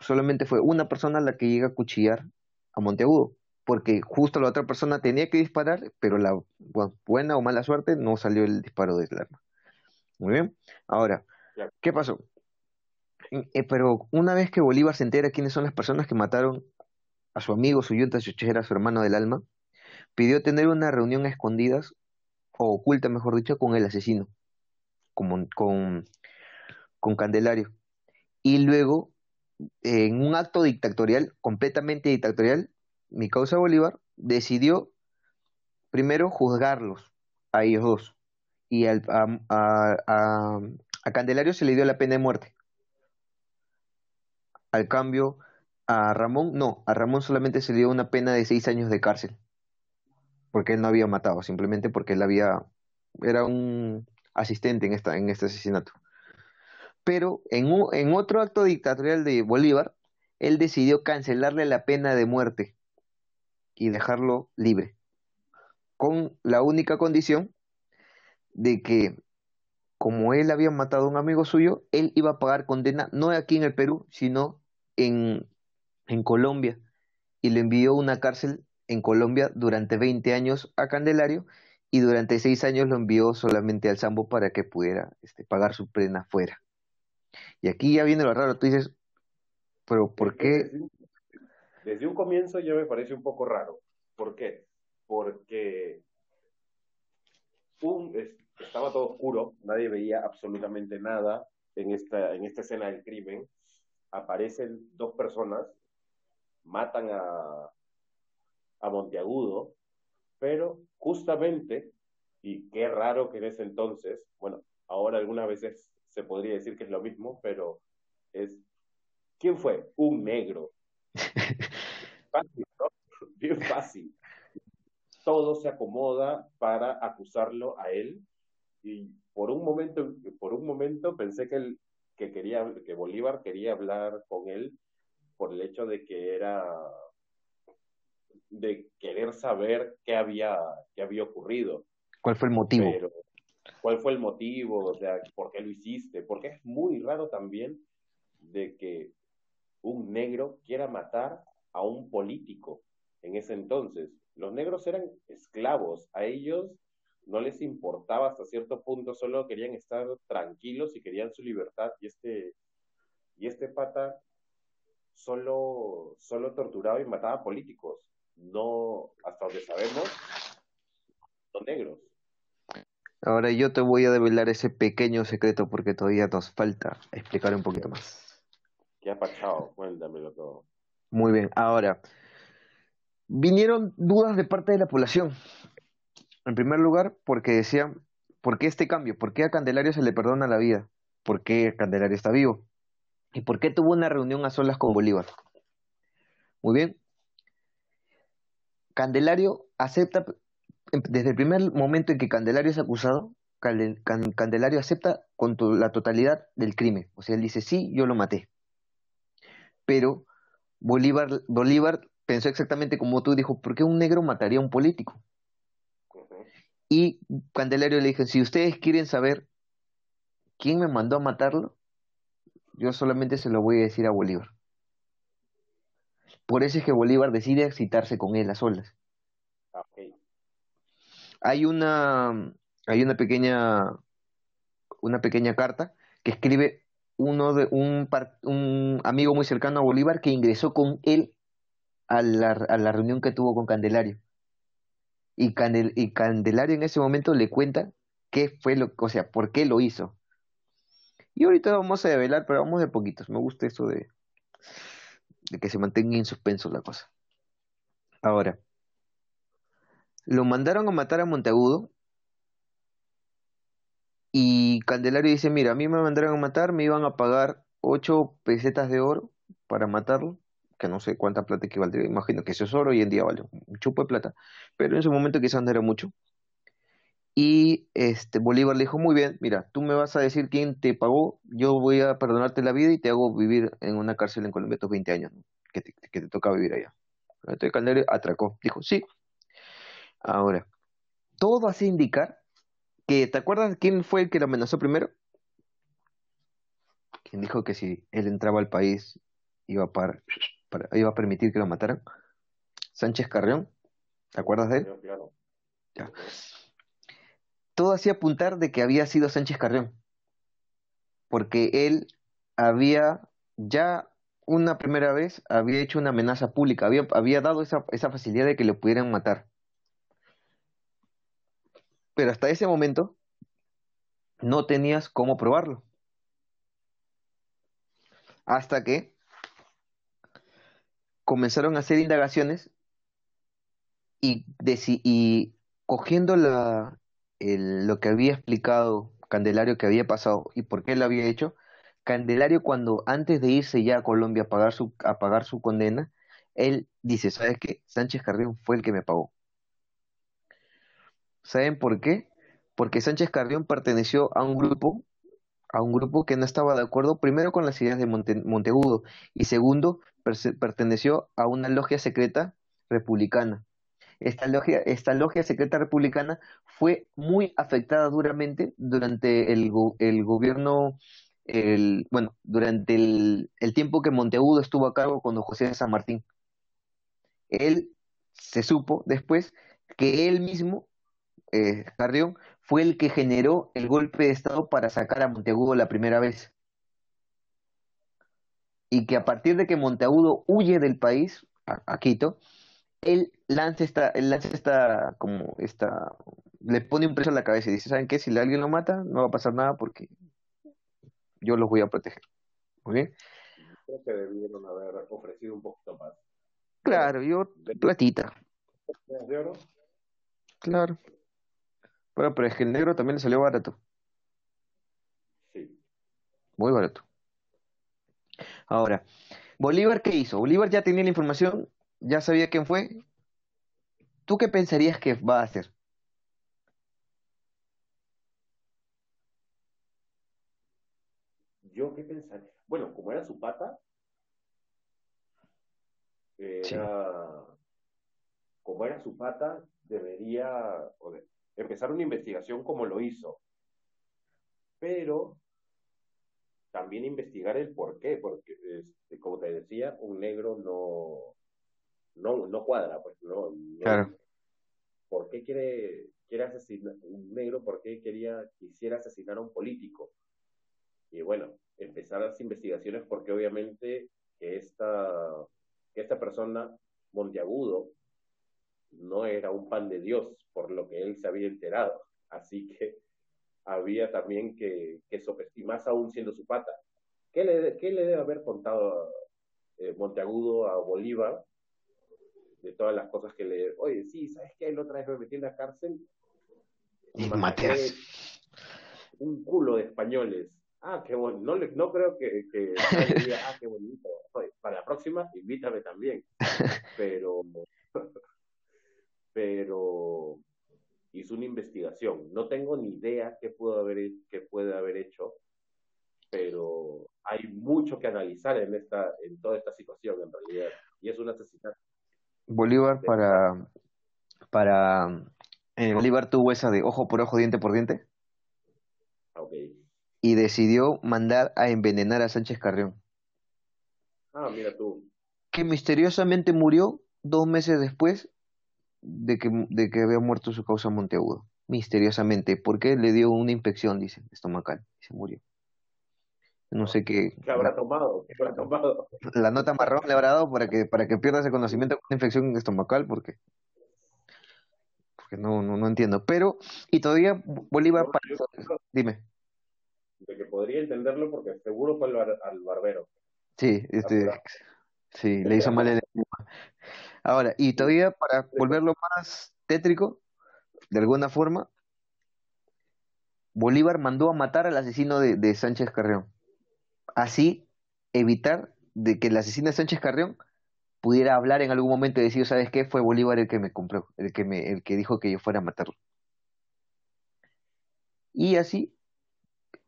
solamente fue una persona la que llega a cuchillar a Monteagudo porque justo la otra persona tenía que disparar, pero la buena o mala suerte no salió el disparo del arma. Muy bien. Ahora, ¿qué pasó? Eh, pero una vez que Bolívar se entera quiénes son las personas que mataron a su amigo, su yunta, su su hermano del alma, pidió tener una reunión a escondidas, oculta, mejor dicho, con el asesino, con, con, con Candelario. Y luego, en un acto dictatorial, completamente dictatorial, mi causa Bolívar decidió primero juzgarlos a ellos dos y al, a, a, a, Candelario se le dio la pena de muerte. Al cambio, a Ramón no, a Ramón solamente se le dio una pena de seis años de cárcel, porque él no había matado, simplemente porque él había, era un asistente en, esta, en este asesinato. Pero en, un, en otro acto dictatorial de Bolívar, él decidió cancelarle la pena de muerte y dejarlo libre, con la única condición de que como él había matado a un amigo suyo, él iba a pagar condena no aquí en el Perú, sino en, en Colombia, y le envió a una cárcel en Colombia durante 20 años a Candelario y durante 6 años lo envió solamente al Sambo para que pudiera este, pagar su pena fuera. Y aquí ya viene lo raro, tú dices, pero ¿por qué? desde un comienzo ya me parece un poco raro. ¿Por qué? Porque estaba todo oscuro, nadie veía absolutamente nada en esta, en esta escena del crimen. Aparecen dos personas, matan a, a Monteagudo, pero justamente, y qué raro que en ese entonces, bueno, ahora algunas veces se podría decir que es lo mismo, pero es ¿Quién fue? Un negro. [laughs] fácil, ¿no? Bien fácil. Todo se acomoda para acusarlo a él y por un momento, por un momento pensé que, que, quería, que Bolívar quería hablar con él por el hecho de que era de querer saber qué había, qué había ocurrido. ¿Cuál fue el motivo? ¿Cuál fue el motivo? O sea, ¿por qué lo hiciste? Porque es muy raro también de que un negro quiera matar a un político en ese entonces. Los negros eran esclavos, a ellos no les importaba hasta cierto punto, solo querían estar tranquilos y querían su libertad y este y este pata solo solo torturaba y mataba políticos, no hasta donde sabemos los negros. Ahora yo te voy a develar ese pequeño secreto porque todavía nos falta explicar un poquito más. ¿Qué ha pasado? Cuéntamelo todo. Muy bien, ahora, vinieron dudas de parte de la población. En primer lugar, porque decían, ¿por qué este cambio? ¿Por qué a Candelario se le perdona la vida? ¿Por qué Candelario está vivo? ¿Y por qué tuvo una reunión a solas con Bolívar? Muy bien. Candelario acepta desde el primer momento en que Candelario es acusado, Candelario acepta con la totalidad del crimen. O sea, él dice, sí, yo lo maté. Pero Bolívar, Bolívar pensó exactamente como tú, dijo, ¿por qué un negro mataría a un político? Y Candelario le dijo, si ustedes quieren saber quién me mandó a matarlo, yo solamente se lo voy a decir a Bolívar. Por eso es que Bolívar decide excitarse con él a solas hay una, hay una pequeña, una pequeña carta que escribe uno de un, un amigo muy cercano a Bolívar que ingresó con él a la, a la reunión que tuvo con Candelario. Y, y Candelario en ese momento le cuenta qué fue lo, o sea, por qué lo hizo. Y ahorita vamos a develar, pero vamos de poquitos. Me gusta eso de, que se mantenga en suspenso la cosa. Ahora, lo mandaron a matar a Monteagudo y Candelario dice, mira, a mí me mandaron a matar, me iban a pagar ocho pesetas de oro para matarlo, que no sé cuánta plata equivaldría, imagino que eso es oro, hoy en día vale un chupo de plata, pero en su momento quizás no era mucho. Y este Bolívar le dijo, muy bien, mira, tú me vas a decir quién te pagó, yo voy a perdonarte la vida y te hago vivir en una cárcel en Colombia tus 20 años, que, te, que te toca vivir allá. Entonces Candelario atracó, dijo, sí, Ahora, todo hace indicar que, ¿te acuerdas quién fue el que lo amenazó primero? Quien dijo que si él entraba al país iba a, para, iba a permitir que lo mataran. Sánchez Carrión, ¿te acuerdas de él? Claro. Ya. Todo hacía apuntar de que había sido Sánchez Carrión, porque él había ya una primera vez había hecho una amenaza pública, había, había dado esa, esa facilidad de que le pudieran matar. Pero hasta ese momento no tenías cómo probarlo. Hasta que comenzaron a hacer indagaciones y, y cogiendo la, lo que había explicado Candelario que había pasado y por qué lo había hecho, Candelario cuando antes de irse ya a Colombia a pagar su, a pagar su condena, él dice, ¿sabes qué? Sánchez Carrión fue el que me pagó. ¿Saben por qué? Porque Sánchez Carrión perteneció a un grupo, a un grupo que no estaba de acuerdo primero con las ideas de Monteagudo y segundo perteneció a una logia secreta republicana. Esta logia, esta logia secreta republicana fue muy afectada duramente durante el, gobierno, bueno, durante el, tiempo que Monteagudo estuvo a cargo con José de San Martín. Él se supo después que él mismo eh, fue el que generó el golpe de Estado para sacar a Monteagudo la primera vez. Y que a partir de que Monteagudo huye del país, a, Quito, él lanza esta, lanza esta, como esta, le pone un preso a la cabeza y dice, ¿saben qué? Si alguien lo mata, no va a pasar nada porque yo los voy a proteger. ¿Muy bien? Creo que debieron haber ofrecido un poquito más. Claro, yo, platita. ¿De oro? Claro. Bueno, pero es que el negro también le salió barato. Sí. Muy barato. Ahora, Bolívar, ¿qué hizo? Bolívar ya tenía la información, ya sabía quién fue. ¿Tú qué pensarías que va a hacer? Yo qué pensaría. Bueno, como era su pata, era, como era su pata, debería empezar una investigación como lo hizo. Pero también investigar el por qué, porque, este, como te decía, un negro no, no, no cuadra, pues, no, claro. ¿Por qué quiere, quiere asesinar un negro? ¿Por qué quería, quisiera asesinar a un político? Y bueno, empezar las investigaciones porque obviamente que esta, que esta persona, Monteagudo, no era un pan de Dios, por lo que él se había enterado. Así que había también que, que más aún siendo su pata. ¿Qué le, qué le debe haber contado eh, Monteagudo a Bolívar de todas las cosas que le... Oye, sí, ¿sabes qué? La otra vez me metí en la cárcel y Un culo de españoles. Ah, qué bueno. No, no creo que, [laughs] ah, qué bonito. para la próxima, invítame también. [laughs] Pero, pero hizo una investigación. No tengo ni idea qué pudo haber, qué puede haber hecho, pero hay mucho que analizar en esta, en toda esta situación en realidad. Y es un asesinato. Bolívar para, para eh, Bolívar tuvo esa de ojo por ojo, diente por diente. Okay. Y decidió mandar a envenenar a Sánchez Carrión. Ah, mira tú. Que misteriosamente murió dos meses después de que, de que había muerto su causa Monteagudo, misteriosamente, porque le dio una infección, dice, estomacal, y se murió. No sé qué. ¿Qué habrá tomado? ¿Qué habrá tomado? La nota marrón le habrá dado para que, para que pierda ese conocimiento con una infección estomacal, porque. Porque no, no, no entiendo. Pero, y todavía Bolívar. dime. De que podría entenderlo porque seguro fue al, barbero. Sí, este. Sí, le hizo mal el Ahora, y todavía para volverlo más tétrico, de alguna forma, Bolívar mandó a matar al asesino de, Sánchez Carrión. Así evitar de que el asesino de Sánchez Carrión pudiera hablar en algún momento y decir, ¿sabes qué? Fue Bolívar el que me compró, el que me, el que dijo que yo fuera a matarlo. Y así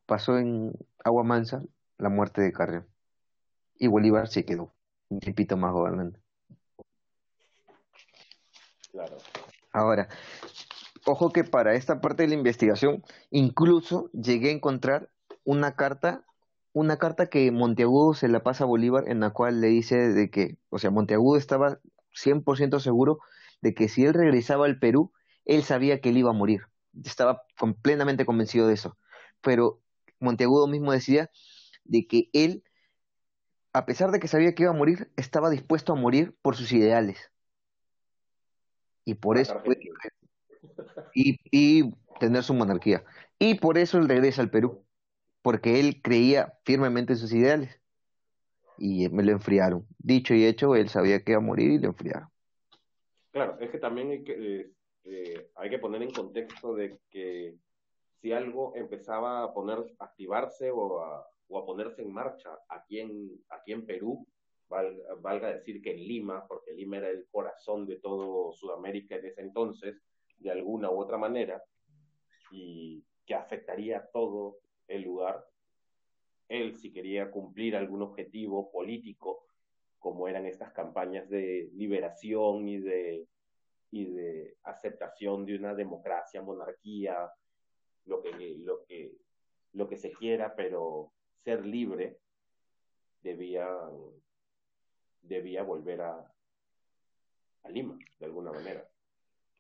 pasó en Agua Mansa la muerte de Carrión. Y Bolívar se quedó un tiempito más gobernante. Ahora, ojo que para esta parte de la investigación, incluso llegué a encontrar una carta, una carta que Monteagudo se la pasa a Bolívar, en la cual le dice de que, o sea, Monteagudo estaba 100% seguro de que si él regresaba al Perú, él sabía que él iba a morir. Estaba completamente convencido de eso. Pero Monteagudo mismo decía de que él, a pesar de que sabía que iba a morir, estaba dispuesto a morir por sus ideales y por eso y, y tener su monarquía. Y por eso él regresa al Perú, porque él creía firmemente en sus ideales. Y me lo enfriaron. Dicho y hecho, él sabía que iba a morir y lo enfriaron. Claro, es que también hay que, eh, eh, poner en contexto de que si algo empezaba a poner, a activarse o a, ponerse en marcha aquí en, aquí en Perú, valga, decir que en Lima, porque Lima era el corazón de todo Sudamérica en ese entonces, de alguna u otra manera, y que afectaría todo el lugar, él si quería cumplir algún objetivo político, como eran estas campañas de liberación y de, y de aceptación de una democracia, monarquía, lo que, lo que, lo que se quiera, pero ser libre, debía debía volver a, a Lima, de alguna manera.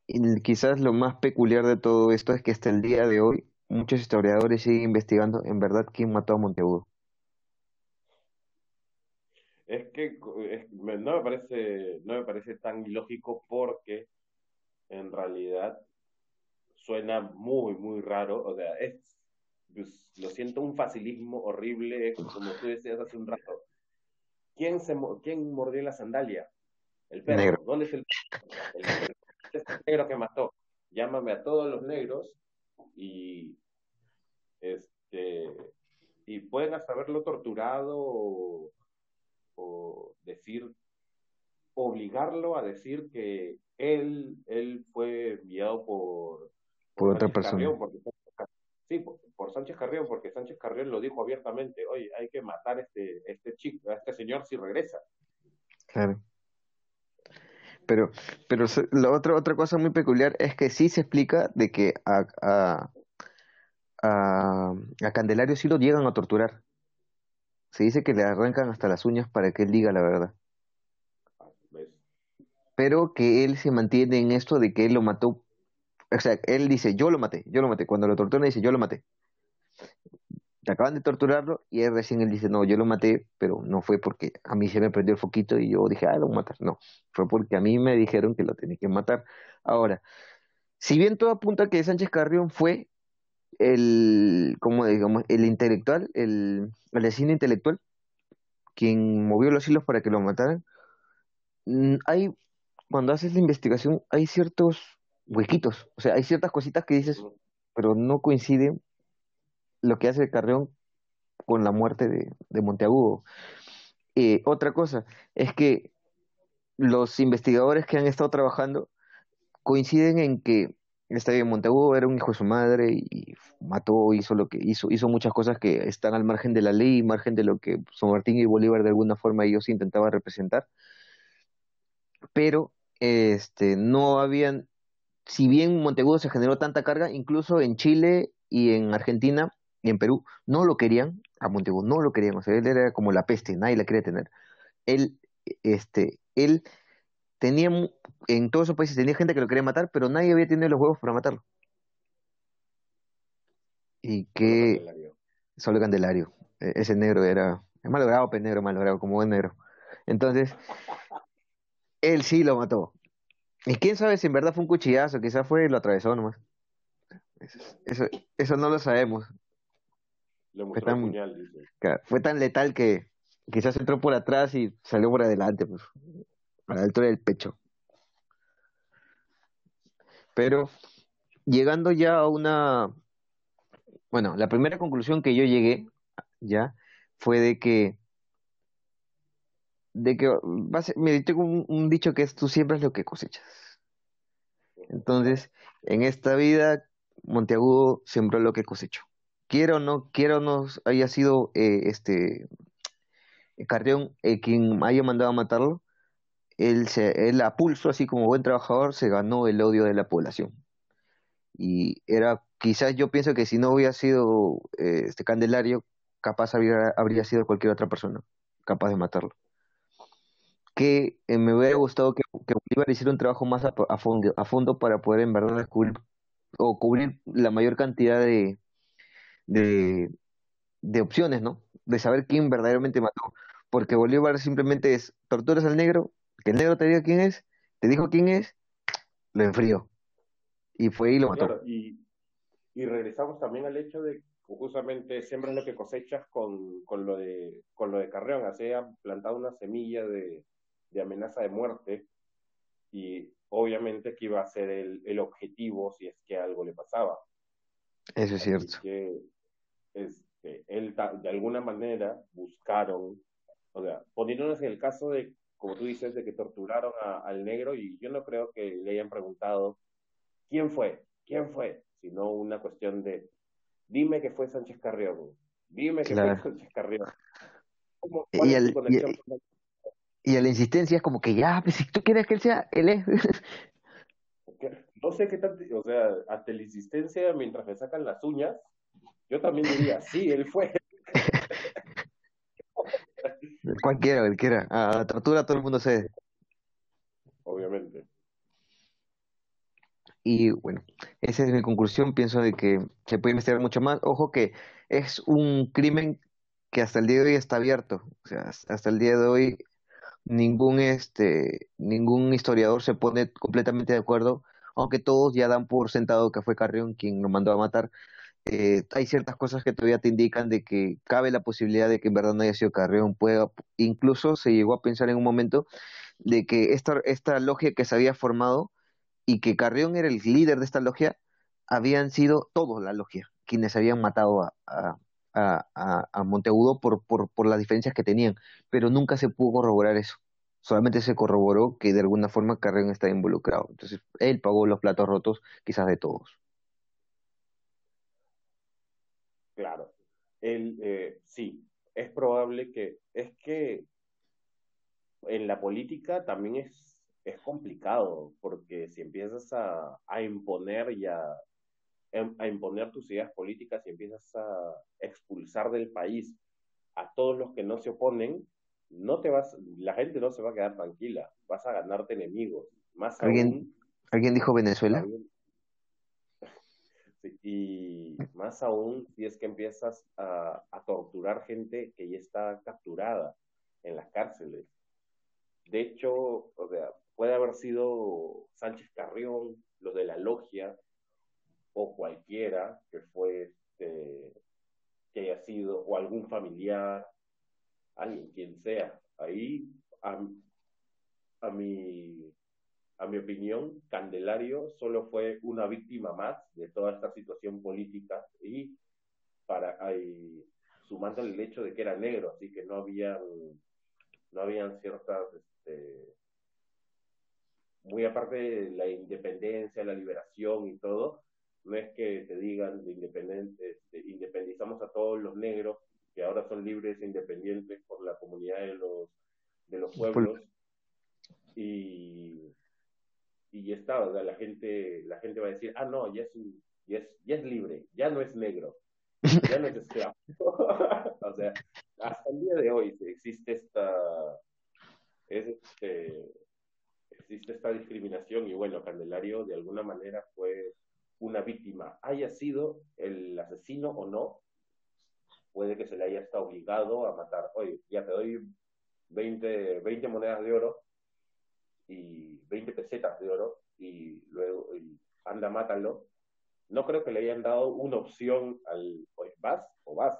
Y quizás lo más peculiar de todo esto es que hasta el día de hoy muchos historiadores siguen investigando en verdad quién mató a Monteagudo. Es que no me parece no me parece tan ilógico porque en realidad suena muy muy raro, o sea, es pues, lo siento un facilismo horrible, como tú decías hace un rato. ¿Quién, se, ¿Quién mordió la sandalia? El perro. ¿Dónde es el, el, el negro que mató? Llámame a todos los negros y este y pueden hasta haberlo torturado o, decir, obligarlo a decir que él, él fue enviado por, por, otra persona. sí, por, Sánchez Carrión, porque Sánchez Carrión lo dijo abiertamente, oye, hay que matar a este, este chico, a este señor si regresa. Claro. Pero, pero la otra, otra cosa muy peculiar es que sí se explica de que a, a, a, Candelario sí lo llegan a torturar. Se dice que le arrancan hasta las uñas para que él diga la verdad. Pero que él se mantiene en esto de que él lo mató. O sea, él dice, yo lo maté, yo lo maté. Cuando lo torturan dice, yo lo maté acaban de torturarlo y él recién él dice, no, yo lo maté, pero no fue porque a mí se me prendió el foquito y yo dije, ah, lo voy a matar. No, fue porque a mí me dijeron que lo tenía que matar. Ahora, si bien todo apunta que Sánchez Carrión fue el, como digamos, el intelectual, el, el asesino intelectual, quien movió los hilos para que lo mataran, mm, hay, cuando haces la investigación, hay ciertos huequitos, o sea, hay ciertas cositas que dices, pero no coinciden lo que hace Carrión con la muerte de, Monteagudo. Eh, otra cosa es que los investigadores que han estado trabajando coinciden en que está bien, Monteagudo era un hijo de su madre y mató, hizo lo que hizo, hizo muchas cosas que están al margen de la ley, margen de lo que San Martín y Bolívar de alguna forma ellos intentaban representar. Pero este no habían, si bien Monteagudo se generó tanta carga, incluso en Chile y en Argentina y en Perú no lo querían, a Montevideo no lo querían, o sea, él era como la peste, nadie la quería tener. Él, este, él tenía, en todos esos países tenía gente que lo quería matar, pero nadie había tenido los huevos para matarlo. Y que... Solo Candelario. E, ese negro era... Es malogrado, pero negro, malogrado, como buen negro. Entonces, él sí lo mató. Y quién sabe si en verdad fue un cuchillazo, quizás fue y lo atravesó nomás. eso, eso no lo sabemos fue tan, fue tan letal que quizás entró por atrás y salió por adelante, pues, a la altura del pecho. Pero llegando ya a una, bueno, la primera conclusión que yo llegué ya fue de que de que me tengo un, un dicho que es tú siempre es lo que cosechas. Entonces, en esta vida, Monteagudo sembró lo que cosechó quiero o no, quiero o no haya sido eh, este Carrión eh, quien haya mandado a matarlo, él, se, él a pulso, así como buen trabajador, se ganó el odio de la población. Y era, quizás yo pienso que si no hubiera sido eh, este Candelario, capaz habría, habría sido cualquier otra persona capaz de matarlo. Que me hubiera gustado que, que Bolívar hiciera un trabajo más a, a, fondo, a fondo para poder en verdad descubrir o cubrir la mayor cantidad de, de, de opciones, ¿no? De saber quién verdaderamente mató. Porque Bolívar simplemente es torturas al negro, que el negro te diga quién es, te dijo quién es, lo enfrió. Y fue y lo mató. y, y regresamos también al hecho de justamente siembras lo que cosechas con, con, lo de, con lo de Carreón. Así ha plantado una semilla de, de amenaza de muerte y obviamente que iba a ser el, el objetivo si es que algo le pasaba. Eso es cierto. Que este, él de alguna manera buscaron, o sea, poniéndonos en el caso de, como tú dices, de que torturaron al negro y yo no creo que le hayan preguntado quién fue, quién fue, sino una cuestión de dime que fue Sánchez Carrión, dime que fue Sánchez Carrión. y, el, y, la insistencia es como que ya, pues, si tú quieres que él sea, él es. No sé qué tanto, o sea, hasta la insistencia mientras me sacan las uñas, yo también diría, sí, él fue. Cualquiera, cualquiera. A la tortura todo el mundo se. Obviamente. Y bueno, esa es mi conclusión. Pienso de que se puede investigar mucho más. Ojo que es un crimen que hasta el día de hoy está abierto. O sea, hasta el día de hoy ningún este ningún historiador se pone completamente de acuerdo, aunque todos ya dan por sentado que fue Carrión quien lo mandó a matar eh, hay ciertas cosas que todavía te indican de que cabe la posibilidad de que en verdad no haya sido Carrión. Pueda, incluso se llegó a pensar en un momento de que esta, esta logia que se había formado y que Carrión era el líder de esta logia, habían sido todos la logia quienes habían matado a, Monteagudo por, por, por las diferencias que tenían, pero nunca se pudo corroborar eso. solamente se corroboró que de alguna forma Carrión está involucrado. Entonces, él pagó los platos rotos quizás de todos. Claro, él, eh, sí, es probable que, es que en la política también es, es complicado, porque si empiezas a, a imponer y a, a imponer tus ideas políticas y empiezas a expulsar del país a todos los que no se oponen, no te vas, la gente no se va a quedar tranquila, vas a ganarte enemigos. Más ¿Alguien, ¿alguien dijo Venezuela? Y más aún si es que empiezas a, torturar gente que ya está capturada en las cárceles. De hecho, o sea, puede haber sido Sánchez Carrión, los de la logia, o cualquiera que fue este, que haya sido, o algún familiar, alguien, quien sea. Ahí, a, mi, a mi opinión, Candelario solo fue una víctima más de toda esta situación política y para sumando el hecho de que era negro, así que no habían, no habían ciertas, este, muy aparte de la independencia, la liberación y todo, no es que te digan de independiente, independizamos a todos los negros que ahora son libres e independientes por la comunidad de los, de los pueblos. Y, y ya está, la gente, la gente va a decir, ah, no, ya es, ya es, ya es libre, ya no es negro, ya no es esclavo. [laughs] o sea, hasta el día de hoy existe esta, este, existe esta discriminación y bueno, Candelario de alguna manera fue una víctima, haya sido el asesino o no, puede que se le haya estado obligado a matar. Oye, ya te doy 20, 20 monedas de oro y 20 pesetas de oro y luego anda, mátalo. No creo que le hayan dado una opción al, pues vas o vas.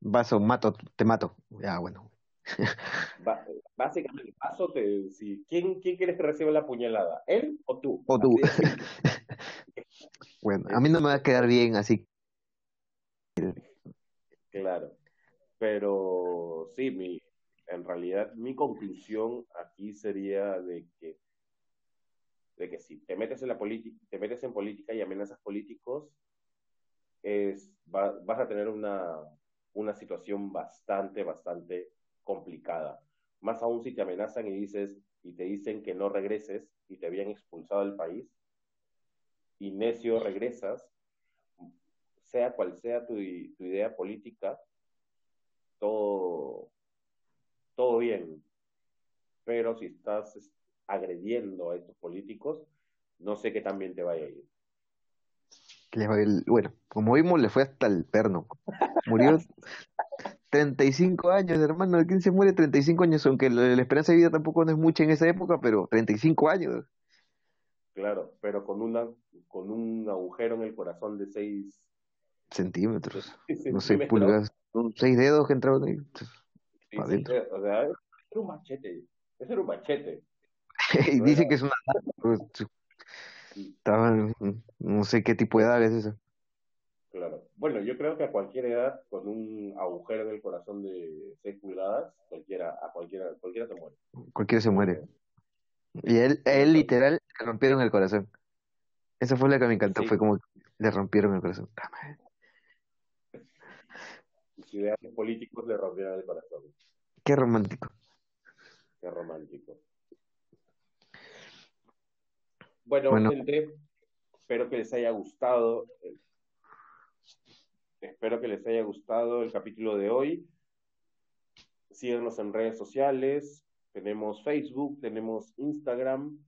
Vas o mato, te mato. Ya, bueno. [laughs] básicamente, paso te, si, ¿quién, ¿quién quieres que reciba la puñalada? ¿Él o tú? O tú. [laughs] bueno, a mí no me va a quedar bien así Claro, pero sí, mi, en realidad mi conclusión aquí sería de que, de que si te metes en la política, te metes en política y amenazas políticos, es, vas a tener una, una situación bastante, bastante complicada. Más aún si te amenazan y dices y te dicen que no regreses y te habían expulsado del país y necio regresas, sea cual sea tu, tu idea política, todo, todo bien. Pero si estás agrediendo a estos políticos, no sé qué también te vaya a ir. Bueno, como vimos, le fue hasta el perno. Murió [laughs] 35 años, hermano. ¿Quién se muere 35 años? Aunque la, esperanza de vida tampoco no es mucha en esa época, pero 35 años. Claro, pero con, una, con un agujero en el corazón de 6 centímetros, [laughs] no sé, pulgadas, seis dedos que entraban ahí. Sí, o sea, es un machete, es un machete. [laughs] y dice que es una no sé qué tipo de edad es esa. Claro. Bueno, yo creo que a cualquier edad, con un agujero en el corazón de 6 pulgadas, cualquiera, a cualquiera, cualquiera se muere. Cualquiera se muere. Y él, él literal le rompieron el corazón. Esa fue la que me encantó, fue como le rompieron el corazón ideales políticos le rompieron el corazón. Qué romántico. Qué romántico. Bueno, gente, espero que les haya gustado. Espero que les haya gustado el capítulo de hoy. Síganos en redes sociales. Tenemos Facebook, tenemos Instagram.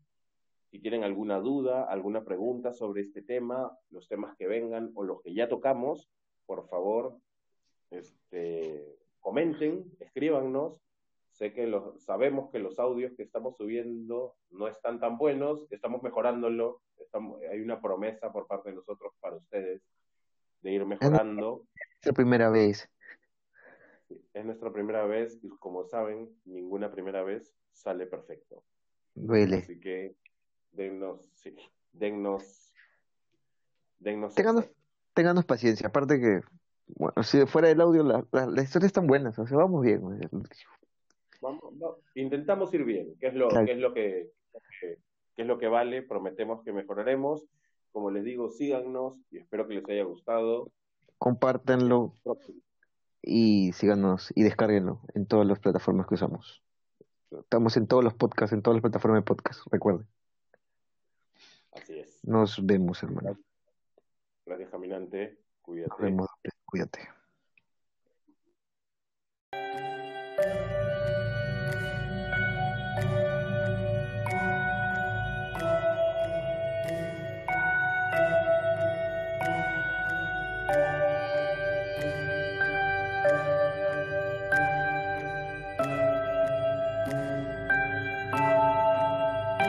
Si tienen alguna duda, alguna pregunta sobre este tema, los temas que vengan o los que ya tocamos, por favor, este, comenten, escríbanos. Sé que los, sabemos que los audios que estamos subiendo no están tan buenos, estamos mejorándolo. Estamos, hay una promesa por parte de nosotros para ustedes de ir mejorando. Es la primera vez. Es nuestra primera vez y como saben, ninguna primera vez sale perfecto. Duele. Así que dennos, sí, dennos, dennos. Ténganos, paciencia. Aparte que bueno, si fuera del audio, las la, historias están buenas, o sea, vamos bien. intentamos ir bien, que es lo, que es lo que, es lo que vale, prometemos que mejoraremos. Como les digo, síganos y espero que les haya gustado. Compártanlo y síganos y descárguenlo en todas las plataformas que usamos. Estamos en todos los podcasts, en todas las plataformas de podcast, recuerden. Así es. Nos vemos, hermano. Gracias, caminante. Cuídate. Nos vemos. Cuídate.